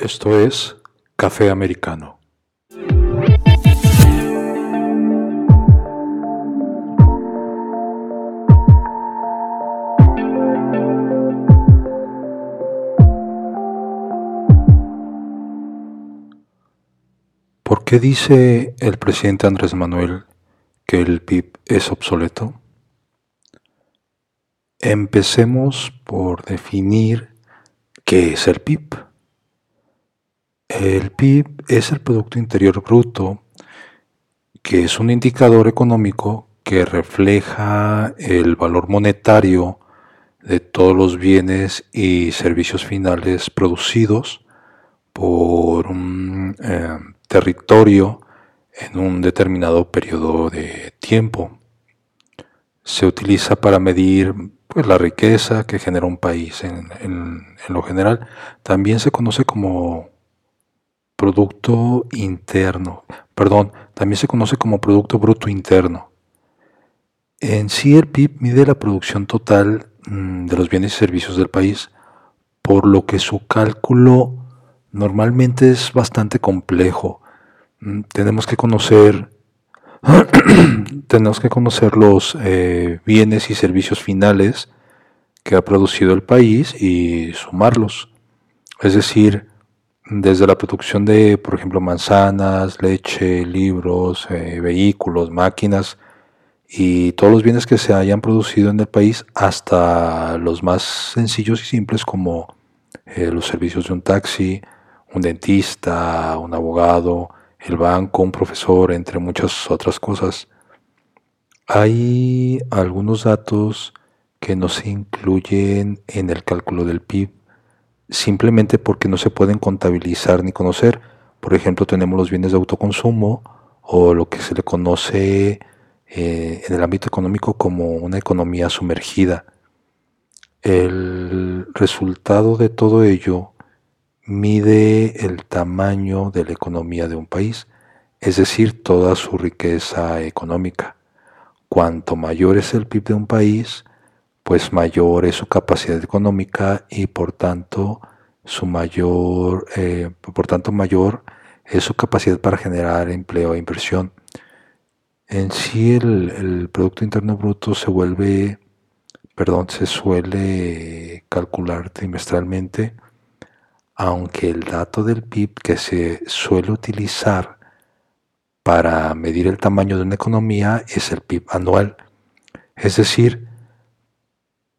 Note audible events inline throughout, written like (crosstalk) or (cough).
Esto es Café Americano. ¿Por qué dice el presidente Andrés Manuel que el PIB es obsoleto? Empecemos por definir qué es el PIB. El PIB es el Producto Interior Bruto, que es un indicador económico que refleja el valor monetario de todos los bienes y servicios finales producidos por un eh, territorio en un determinado periodo de tiempo. Se utiliza para medir pues, la riqueza que genera un país en, en lo general. También se conoce como Producto Interno. Perdón, también se conoce como Producto Bruto Interno. En sí el PIB mide la producción total mm, de los bienes y servicios del país, por lo que su cálculo normalmente es bastante complejo. Mm, tenemos que conocer (clears throat) tenemos que conocer los eh, bienes y servicios finales que ha producido el país y sumarlos. Es decir, desde la producción de, por ejemplo, manzanas, leche, libros, eh, vehículos, máquinas y todos los bienes que se hayan producido en el país hasta los más sencillos y simples como eh, los servicios de un taxi, un dentista, un abogado, el banco, un profesor, entre muchas otras cosas. Hay algunos datos que no se incluyen en el cálculo del PIB simplemente porque no se pueden contabilizar ni conocer. Por ejemplo, tenemos los bienes de autoconsumo o lo que se le conoce eh, en el ámbito económico como una economía sumergida. El resultado de todo ello mide el tamaño de la economía de un país, es decir, toda su riqueza económica. Cuanto mayor es el PIB de un país, pues mayor es su capacidad económica y por tanto su mayor, eh, por tanto mayor es su capacidad para generar empleo e inversión. En sí el, el Producto Interno Bruto se vuelve, perdón, se suele calcular trimestralmente, aunque el dato del PIB que se suele utilizar para medir el tamaño de una economía es el PIB anual, es decir,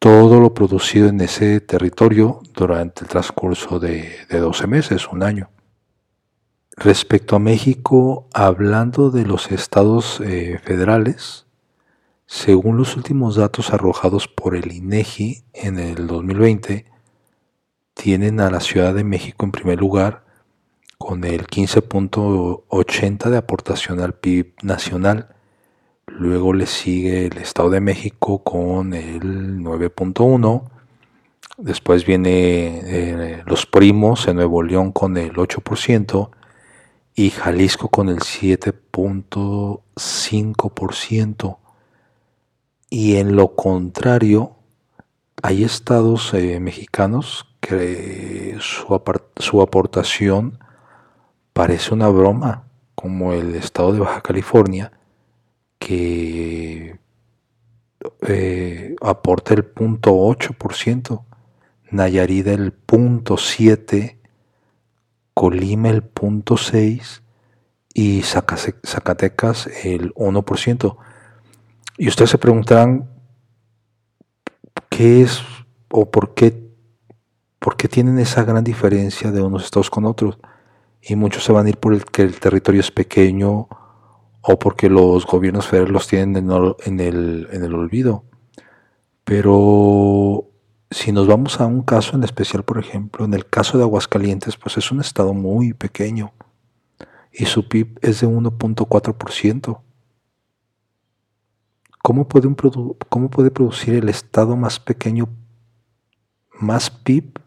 todo lo producido en ese territorio durante el transcurso de, 12 meses, un año. Respecto a México, hablando de los estados eh, federales, según los últimos datos arrojados por el INEGI en el 2020, tienen a la Ciudad de México en primer lugar con el 15.80 de aportación al PIB nacional Luego le sigue el Estado de México con el 9.1. Después viene eh, los primos en Nuevo León con el 8% y Jalisco con el 7.5%. Y en lo contrario, hay estados eh, mexicanos que su, su aportación parece una broma, como el estado de Baja California, que eh, aporta el punto 8%, Nayarit el punto 7%, Colima el punto 6% y Zacatecas el 1%. Y ustedes se preguntarán qué es o por qué, por qué tienen esa gran diferencia de unos estados con otros. Y muchos se van a ir por el que el territorio es pequeño o porque los gobiernos federales los tienen en el, olvido. Pero si nos vamos a un caso en especial, por ejemplo, en el caso de Aguascalientes, pues es un estado muy pequeño y su PIB es de 1.4%. ¿Cómo ¿Cómo puede producir el estado más pequeño más PIB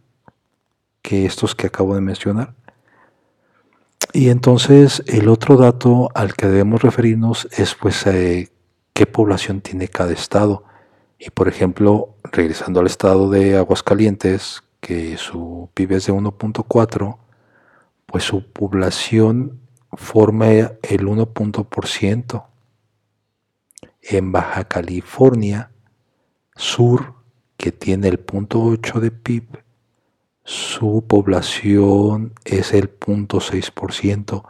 que estos que acabo de mencionar? Y entonces el otro dato al que debemos referirnos es pues eh, qué población tiene cada estado. Y por ejemplo, regresando al estado de Aguascalientes, que su PIB es de 1.4, pues su población forma el 1%. En Baja California Sur, que tiene el 0.8 de PIB, su población es el 0.6%.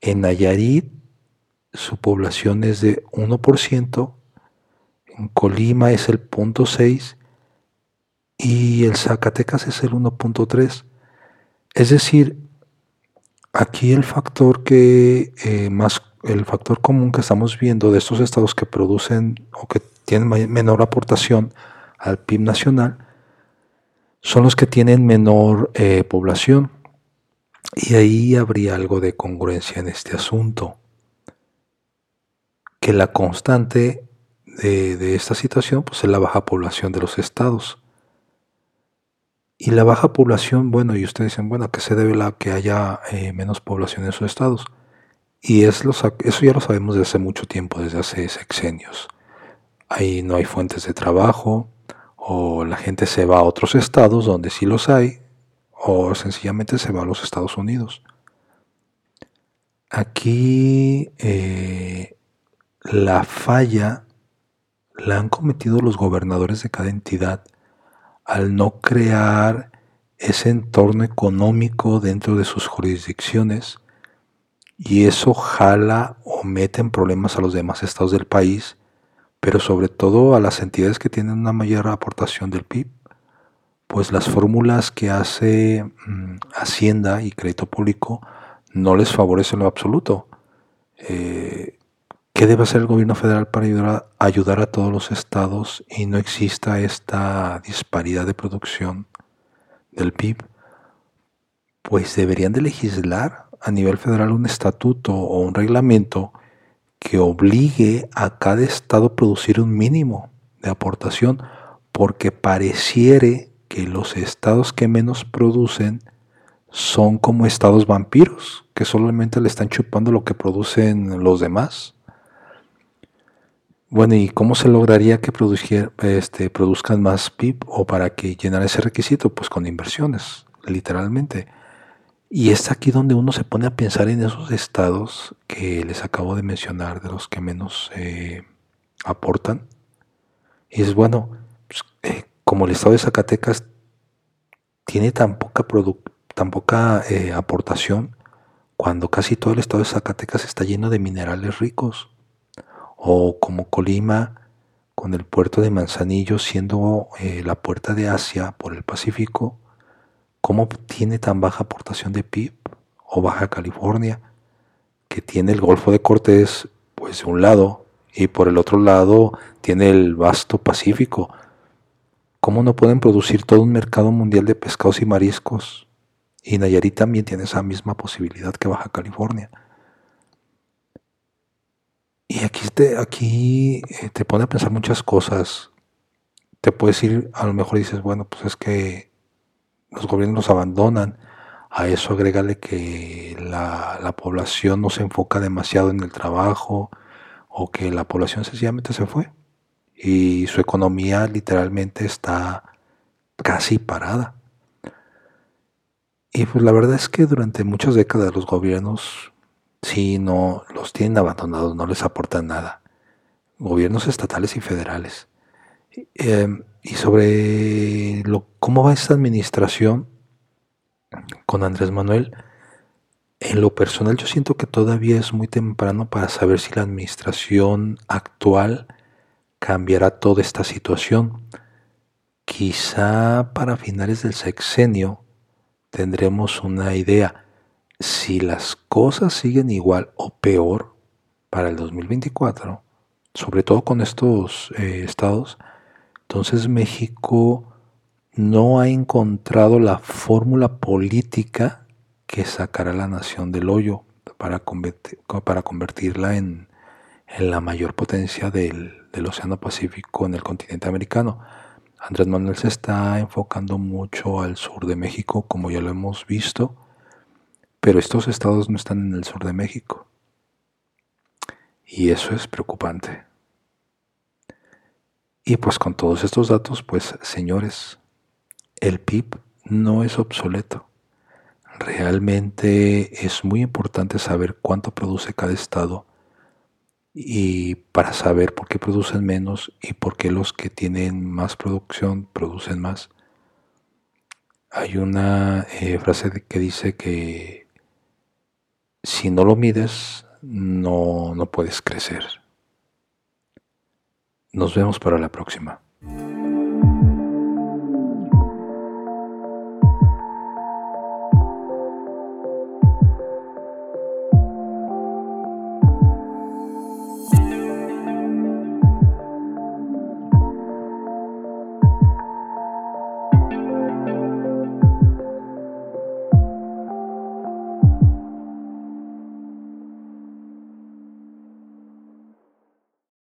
En Nayarit, su población es de 1%. En Colima es el 0.6% y el Zacatecas es el 1.3%. Es decir, aquí el factor que eh, más el factor común que estamos viendo de estos estados que producen o que tienen menor aportación al PIB nacional son los que tienen menor eh, población. Y ahí habría algo de congruencia en este asunto. Que la constante de, esta situación pues, es la baja población de los estados. Y la baja población, bueno, y ustedes dicen, bueno, ¿a qué se debe la que haya eh, menos población en esos estados? Y es eso ya lo sabemos desde hace mucho tiempo, desde hace sexenios. Ahí no hay fuentes de trabajo, o la gente se va a otros estados donde sí los hay, o sencillamente se va a los Estados Unidos. Aquí eh, la falla la han cometido los gobernadores de cada entidad al no crear ese entorno económico dentro de sus jurisdicciones y eso jala o mete en problemas a los demás estados del país, pero sobre todo a las entidades que tienen una mayor aportación del PIB, pues las fórmulas que hace mm, Hacienda y Crédito Público no les favorecen lo absoluto. Eh, ¿Qué debe hacer el gobierno federal para ayudar a, ayudar a todos los estados y no exista esta disparidad de producción del PIB? Pues deberían de legislar a nivel federal un estatuto o un reglamento que obligue a cada estado a producir un mínimo de aportación, porque pareciere que los estados que menos producen son como estados vampiros, que solamente le están chupando lo que producen los demás. Bueno, ¿y cómo se lograría que este, produzcan más PIB o para que llenar ese requisito? Pues con inversiones, literalmente. Y es aquí donde uno se pone a pensar en esos estados que les acabo de mencionar, de los que menos eh, aportan. Y es bueno, pues, eh, como el estado de Zacatecas tiene tan poca, tan poca eh, aportación, cuando casi todo el estado de Zacatecas está lleno de minerales ricos. O como Colima, con el puerto de Manzanillo siendo la puerta de Asia por el Pacífico, ¿Cómo tiene tan baja aportación de PIB? O Baja California, que tiene el Golfo de Cortés, pues de un lado, y por el otro lado tiene el vasto Pacífico. ¿Cómo no pueden producir todo un mercado mundial de pescados y mariscos? Y Nayarit también tiene esa misma posibilidad que Baja California. Y aquí te, aquí eh, te pone a pensar muchas cosas. Te puedes ir, a lo mejor dices, bueno, pues es que los gobiernos abandonan. A eso agrégale que la, población no se enfoca demasiado en el trabajo o que la población sencillamente se fue y su economía literalmente está casi parada. Y pues la verdad es que durante muchas décadas los gobiernos sí no los tienen abandonados, no les aportan nada. Gobiernos estatales y federales. Em, y sobre lo, cómo va esta administración con Andrés Manuel, en lo personal yo siento que todavía es muy temprano para saber si la administración actual cambiará toda esta situación. Quizá para finales del sexenio tendremos una idea. Si las cosas siguen igual o peor para el 2024, sobre todo con estos eh, estados, entonces México no ha encontrado la fórmula política que sacará a la nación del hoyo para, convertirla en, la mayor potencia del, Océano Pacífico en el continente americano. Andrés Manuel se está enfocando mucho al sur de México, como ya lo hemos visto, pero estos estados no están en el sur de México. Y eso es preocupante. Y pues con todos estos datos, pues señores, el PIB no es obsoleto. Realmente es muy importante saber cuánto produce cada estado y para saber por qué producen menos y por qué los que tienen más producción producen más. Hay una eh, frase que dice que si no lo mides, no, no puedes crecer. Nos vemos para la próxima.